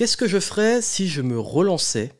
Qu'est-ce que je ferais si je me relançais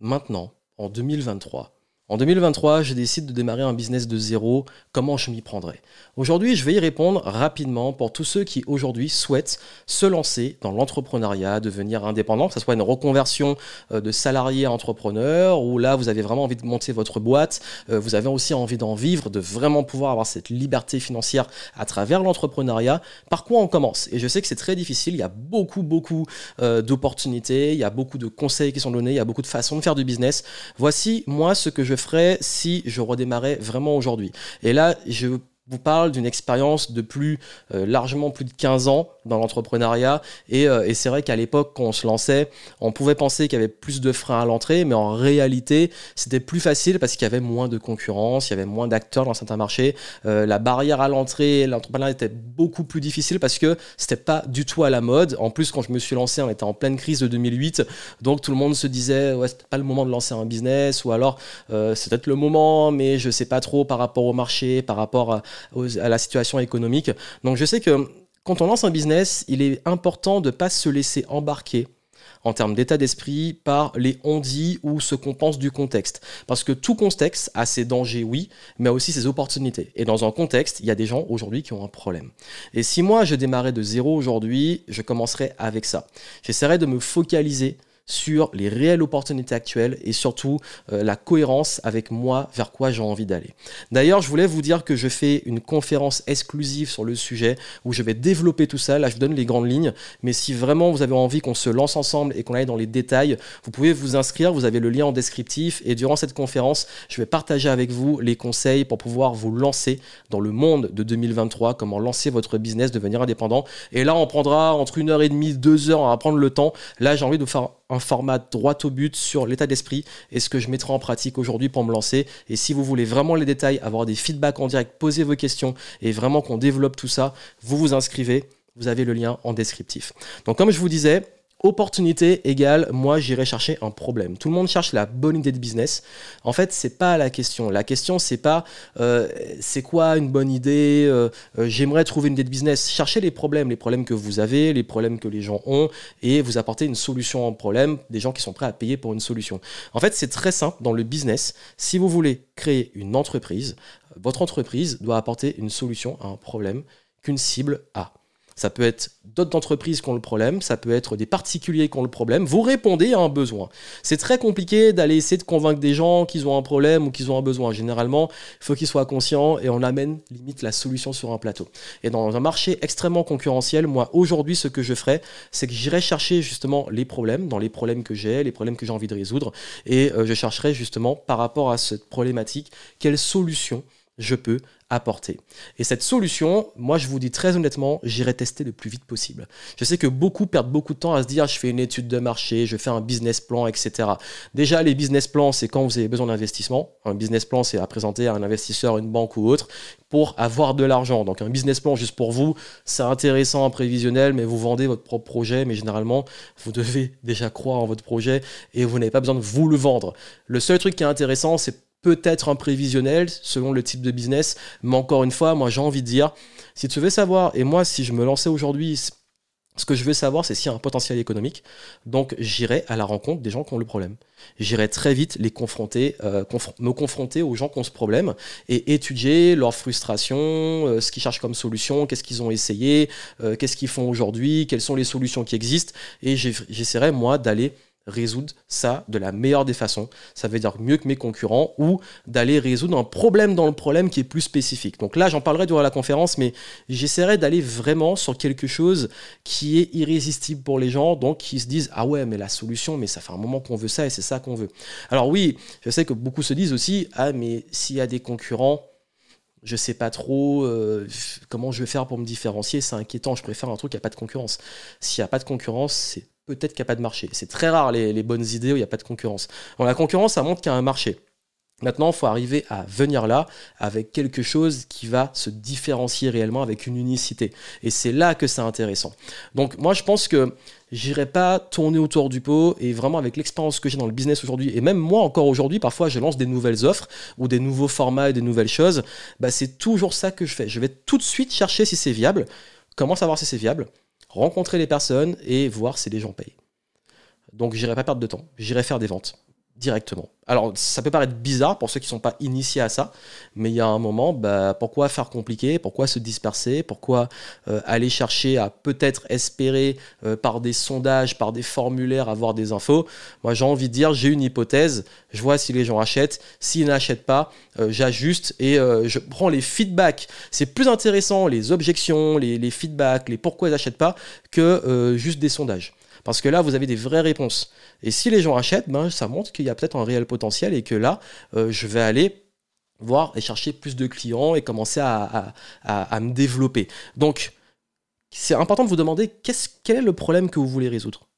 maintenant, en 2023 en 2023, je décide de démarrer un business de zéro. Comment je m'y prendrai Aujourd'hui, je vais y répondre rapidement pour tous ceux qui aujourd'hui souhaitent se lancer dans l'entrepreneuriat, devenir indépendant, que ce soit une reconversion euh, de salarié à entrepreneur, ou là, vous avez vraiment envie de monter votre boîte, euh, vous avez aussi envie d'en vivre, de vraiment pouvoir avoir cette liberté financière à travers l'entrepreneuriat. Par quoi on commence? Et je sais que c'est très difficile, il y a beaucoup, beaucoup euh, d'opportunités, il y a beaucoup de conseils qui sont donnés, il y a beaucoup de façons de faire du business. Voici, moi, ce que je ferais si je redémarrais vraiment aujourd'hui. Et là, je vous parle d'une expérience de plus euh, largement plus de 15 ans dans l'entrepreneuriat. Euh, et, c'est vrai qu'à l'époque quand on se lançait on pouvait penser qu'il y avait plus de freins à l'entrée mais en réalité c'était plus facile parce qu'il y avait moins de concurrence il y avait moins d'acteurs dans certains marchés. Euh, la barrière à l'entrée l'entrepreneuriat était beaucoup plus difficile parce que c'était pas du tout à la mode. En plus quand je me suis lancé on était en pleine crise de 2008 donc tout le monde se disait ouais c'était pas le moment de lancer un business ou alors c'est peut-être le moment mais je sais pas trop par rapport au marché par rapport à la situation économique. Donc je sais que quand on lance un business, il est important de ne pas se laisser embarquer en termes d'état d'esprit par les on-dit ou ce qu'on pense du contexte. Parce que tout contexte a ses dangers, oui, mais aussi ses opportunités. Et dans un contexte, il y a des gens aujourd'hui qui ont un problème. Et si moi je démarrais de zéro aujourd'hui, je commencerais avec ça. J'essaierais de me focaliser sur les réelles opportunités actuelles et surtout euh, la cohérence avec moi vers quoi j'ai envie d'aller. D'ailleurs, je voulais vous dire que je fais une conférence exclusive sur le sujet où je vais développer tout ça. Là, je vous donne les grandes lignes, mais si vraiment vous avez envie qu'on se lance ensemble et qu'on aille dans les détails, vous pouvez vous inscrire, vous avez le lien en descriptif et durant cette conférence, je vais partager avec vous les conseils pour pouvoir vous lancer dans le monde de 2023, comment lancer votre business, devenir indépendant. Et là, on prendra entre une heure et demie, deux heures à prendre le temps. Là, j'ai envie de vous faire un format droit au but sur l'état d'esprit et ce que je mettrai en pratique aujourd'hui pour me lancer. Et si vous voulez vraiment les détails, avoir des feedbacks en direct, poser vos questions et vraiment qu'on développe tout ça, vous vous inscrivez. Vous avez le lien en descriptif. Donc comme je vous disais, Opportunité égale, moi j'irai chercher un problème. Tout le monde cherche la bonne idée de business. En fait, c'est pas la question. La question, c'est pas euh, c'est quoi une bonne idée. Euh, euh, j'aimerais trouver une idée de business. Cherchez les problèmes, les problèmes que vous avez, les problèmes que les gens ont, et vous apportez une solution au problème. Des gens qui sont prêts à payer pour une solution. En fait, c'est très simple dans le business. Si vous voulez créer une entreprise, votre entreprise doit apporter une solution à un problème qu'une cible a. Ça peut être d'autres entreprises qui ont le problème, ça peut être des particuliers qui ont le problème. Vous répondez à un besoin. C'est très compliqué d'aller essayer de convaincre des gens qu'ils ont un problème ou qu'ils ont un besoin. Généralement, il faut qu'ils soient conscients et on amène limite la solution sur un plateau. Et dans un marché extrêmement concurrentiel, moi aujourd'hui, ce que je ferais, c'est que j'irai chercher justement les problèmes, dans les problèmes que j'ai, les problèmes que j'ai envie de résoudre, et euh, je chercherai justement par rapport à cette problématique, quelle solution je peux apporter. Et cette solution, moi je vous dis très honnêtement, j'irai tester le plus vite possible. Je sais que beaucoup perdent beaucoup de temps à se dire je fais une étude de marché, je fais un business plan, etc. Déjà les business plans, c'est quand vous avez besoin d'investissement. Un business plan, c'est à présenter à un investisseur, une banque ou autre, pour avoir de l'argent. Donc un business plan juste pour vous, c'est intéressant, prévisionnel, mais vous vendez votre propre projet, mais généralement, vous devez déjà croire en votre projet et vous n'avez pas besoin de vous le vendre. Le seul truc qui est intéressant, c'est peut-être un prévisionnel selon le type de business. Mais encore une fois, moi j'ai envie de dire, si tu veux savoir, et moi si je me lançais aujourd'hui, ce que je veux savoir, c'est s'il y a un potentiel économique. Donc j'irai à la rencontre des gens qui ont le problème. J'irai très vite les confronter, euh, me confronter aux gens qui ont ce problème et étudier leur frustration, euh, ce qu'ils cherchent comme solution, qu'est-ce qu'ils ont essayé, euh, qu'est-ce qu'ils font aujourd'hui, quelles sont les solutions qui existent. Et j'essaierai moi d'aller résoudre ça de la meilleure des façons. Ça veut dire mieux que mes concurrents ou d'aller résoudre un problème dans le problème qui est plus spécifique. Donc là, j'en parlerai durant la conférence, mais j'essaierai d'aller vraiment sur quelque chose qui est irrésistible pour les gens, donc qui se disent ah ouais, mais la solution, mais ça fait un moment qu'on veut ça et c'est ça qu'on veut. Alors oui, je sais que beaucoup se disent aussi ah mais s'il y a des concurrents je sais pas trop euh, comment je vais faire pour me différencier, c'est inquiétant, je préfère un truc qui n'a pas de concurrence. S'il n'y a pas de concurrence, c'est peut-être qu'il n'y a pas de marché. C'est très rare les, bonnes idées où il n'y a pas de concurrence. la concurrence, ça montre qu'il y a un marché. Maintenant, il faut arriver à venir là avec quelque chose qui va se différencier réellement avec une unicité. Et c'est là que c'est intéressant. Donc moi, je pense que j'irai pas tourner autour du pot et vraiment avec l'expérience que j'ai dans le business aujourd'hui et même moi encore aujourd'hui, parfois je lance des nouvelles offres ou des nouveaux formats et des nouvelles choses. Bah, c'est toujours ça que je fais. Je vais tout de suite chercher si c'est viable. Comment savoir si c'est viable? Rencontrer les personnes et voir si les gens payent. Donc j'irai pas perdre de temps, j'irai faire des ventes directement. Alors, ça peut paraître bizarre pour ceux qui ne sont pas initiés à ça, mais il y a un moment, bah, pourquoi faire compliqué? Pourquoi se disperser? Pourquoi euh, aller chercher à peut-être espérer euh, par des sondages, par des formulaires, avoir des infos? Moi, j'ai envie de dire, j'ai une hypothèse, je vois si les gens achètent. S'ils n'achètent pas, euh, j'ajuste et je prends les feedbacks. C'est plus intéressant, les objections, les, les feedbacks, les pourquoi ils n'achètent pas, que juste des sondages. Parce que là, vous avez des vraies réponses. Et si les gens achètent, ben, ça montre qu'il y a peut-être un réel potentiel et que là, euh, je vais aller voir et chercher plus de clients et commencer à, me développer. Donc, c'est important de vous demander quel est le problème que vous voulez résoudre?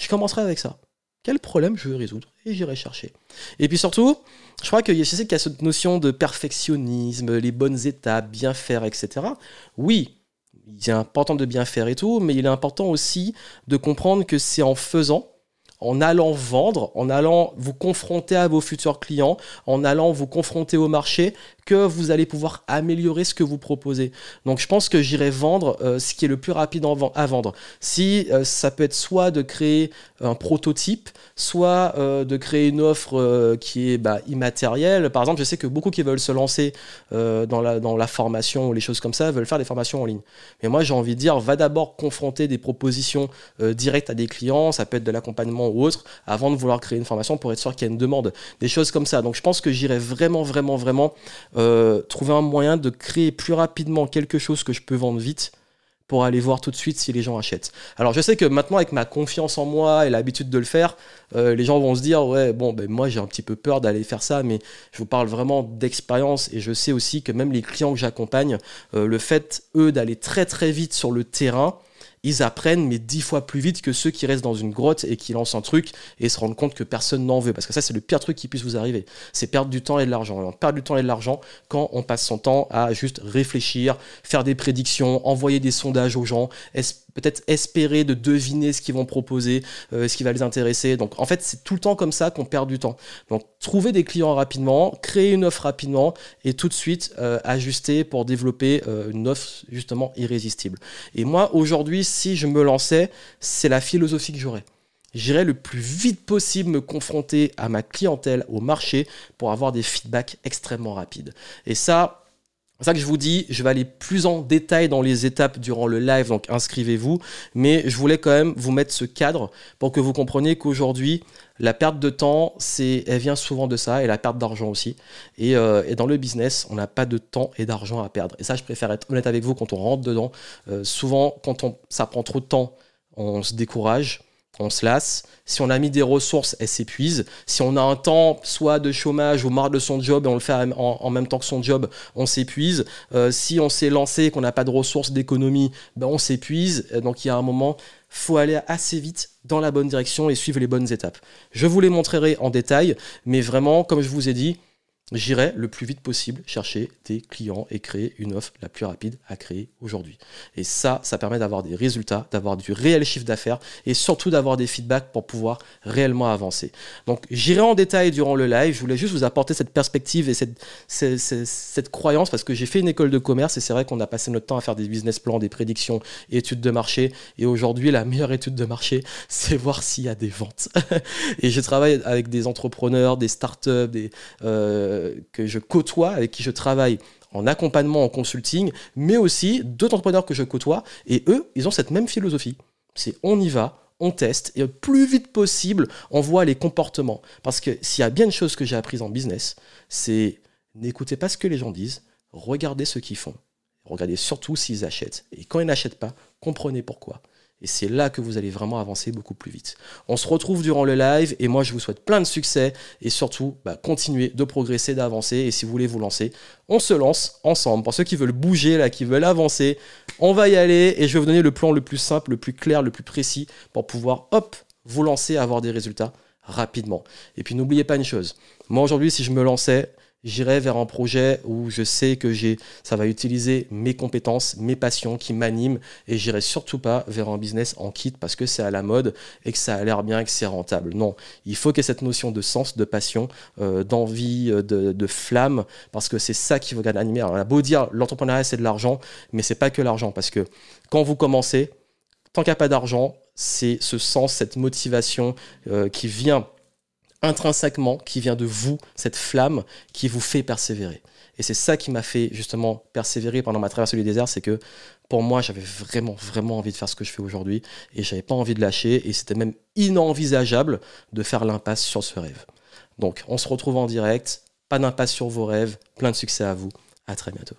Je commencerai avec ça. Quel problème je veux résoudre? Et j'irai chercher. Et puis surtout, je crois que je sais qu'il y a cette notion de perfectionnisme, les bonnes étapes, bien faire, etc. Oui, c'est important de bien faire et tout, mais il est important aussi de comprendre que c'est en faisant en allant vendre, en allant vous confronter à vos futurs clients, en allant vous confronter au marché, que vous allez pouvoir améliorer ce que vous proposez. Donc je pense que j'irai vendre euh, ce qui est le plus rapide à vendre. Si euh, ça peut être soit de créer un prototype, soit euh, de créer une offre qui est bah, immatérielle. Par exemple, je sais que beaucoup qui veulent se lancer dans, la, dans la formation ou les choses comme ça veulent faire des formations en ligne. Mais moi j'ai envie de dire, va d'abord confronter des propositions directes à des clients, ça peut être de l'accompagnement ou autre, avant de vouloir créer une formation pour être sûr qu'il y a une demande. Des choses comme ça. Donc je pense que j'irai vraiment, vraiment, vraiment euh, trouver un moyen de créer plus rapidement quelque chose que je peux vendre vite pour aller voir tout de suite si les gens achètent. Alors je sais que maintenant avec ma confiance en moi et l'habitude de le faire, euh, les gens vont se dire ouais bon ben moi j'ai un petit peu peur d'aller faire ça, mais je vous parle vraiment d'expérience et je sais aussi que même les clients que j'accompagne, euh, le fait eux d'aller très très vite sur le terrain, ils apprennent, mais dix fois plus vite que ceux qui restent dans une grotte et qui lancent un truc et se rendent compte que personne n'en veut. Parce que ça, c'est le pire truc qui puisse vous arriver. C'est perdre du temps et de l'argent. On perd du temps et de l'argent quand on passe son temps à juste réfléchir, faire des prédictions, envoyer des sondages aux gens, peut-être espérer de deviner ce qu'ils vont proposer, euh, ce qui va les intéresser. Donc en fait, c'est tout le temps comme ça qu'on perd du temps. Donc trouver des clients rapidement, créer une offre rapidement et tout de suite euh, ajuster pour développer euh, une offre justement irrésistible. Et moi, aujourd'hui, si je me lançais, c'est la philosophie que j'aurais. J'irais le plus vite possible me confronter à ma clientèle, au marché, pour avoir des feedbacks extrêmement rapides. Et ça, c'est ça que je vous dis, je vais aller plus en détail dans les étapes durant le live, donc inscrivez-vous. Mais je voulais quand même vous mettre ce cadre pour que vous compreniez qu'aujourd'hui, la perte de temps, c'est, elle vient souvent de ça, et la perte d'argent aussi. Et, euh, dans le business, on n'a pas de temps et d'argent à perdre. Et ça, je préfère être honnête avec vous quand on rentre dedans. Euh, souvent, quand on, ça prend trop de temps, on se décourage on se lasse. Si on a mis des ressources, elles s'épuisent. Si on a un temps soit de chômage ou marre de son job et on le fait en, même temps que son job, on s'épuise. Euh, si on s'est lancé et qu'on n'a pas de ressources d'économie, ben on s'épuise. Donc il y a un moment, faut aller assez vite dans la bonne direction et suivre les bonnes étapes. Je vous les montrerai en détail, mais vraiment, comme je vous ai dit, j'irai le plus vite possible chercher des clients et créer une offre la plus rapide à créer aujourd'hui. Et ça, ça permet d'avoir des résultats, d'avoir du réel chiffre d'affaires et surtout d'avoir des feedbacks pour pouvoir réellement avancer. Donc j'irai en détail durant le live, je voulais juste vous apporter cette perspective et cette, cette, croyance parce que j'ai fait une école de commerce et c'est vrai qu'on a passé notre temps à faire des business plans, des prédictions, études de marché et aujourd'hui la meilleure étude de marché, c'est voir s'il y a des ventes. et je travaille avec des entrepreneurs, des startups, des... Euh, que je côtoie, avec qui je travaille en accompagnement, en consulting, mais aussi d'autres entrepreneurs que je côtoie, et eux, ils ont cette même philosophie. C'est on y va, on teste, et le plus vite possible, on voit les comportements. Parce que s'il y a bien une chose que j'ai apprise en business, c'est n'écoutez pas ce que les gens disent, regardez ce qu'ils font. Regardez surtout s'ils achètent. Et quand ils n'achètent pas, comprenez pourquoi. Et c'est là que vous allez vraiment avancer beaucoup plus vite. On se retrouve durant le live et moi je vous souhaite plein de succès et surtout bah, continuer de progresser, d'avancer. Et si vous voulez vous lancer, on se lance ensemble. Pour ceux qui veulent bouger, là, qui veulent avancer, on va y aller et je vais vous donner le plan le plus simple, le plus clair, le plus précis pour pouvoir, hop, vous lancer, avoir des résultats rapidement. Et puis n'oubliez pas une chose, moi aujourd'hui si je me lançais, j'irai vers un projet où je sais que j'ai, ça va utiliser mes compétences, mes passions qui m'animent et j'irai surtout pas vers un business en kit parce que c'est à la mode et que ça a l'air bien, que c'est rentable. Non, il faut qu'il y ait cette notion de sens, de passion, euh, d'envie, euh, de, flamme parce que c'est ça qui va animer. Alors, on a beau dire l'entrepreneuriat c'est de l'argent, mais c'est pas que l'argent parce que quand vous commencez, tant qu'il n'y a pas d'argent, c'est ce sens, cette motivation euh, qui vient intrinsèquement, qui vient de vous, cette flamme qui vous fait persévérer. Et c'est ça qui m'a fait justement persévérer pendant ma traversée du désert, c'est que pour moi, j'avais vraiment, vraiment envie de faire ce que je fais aujourd'hui et j'avais pas envie de lâcher et c'était même inenvisageable de faire l'impasse sur ce rêve. Donc, on se retrouve en direct, pas d'impasse sur vos rêves, plein de succès à vous, à très bientôt.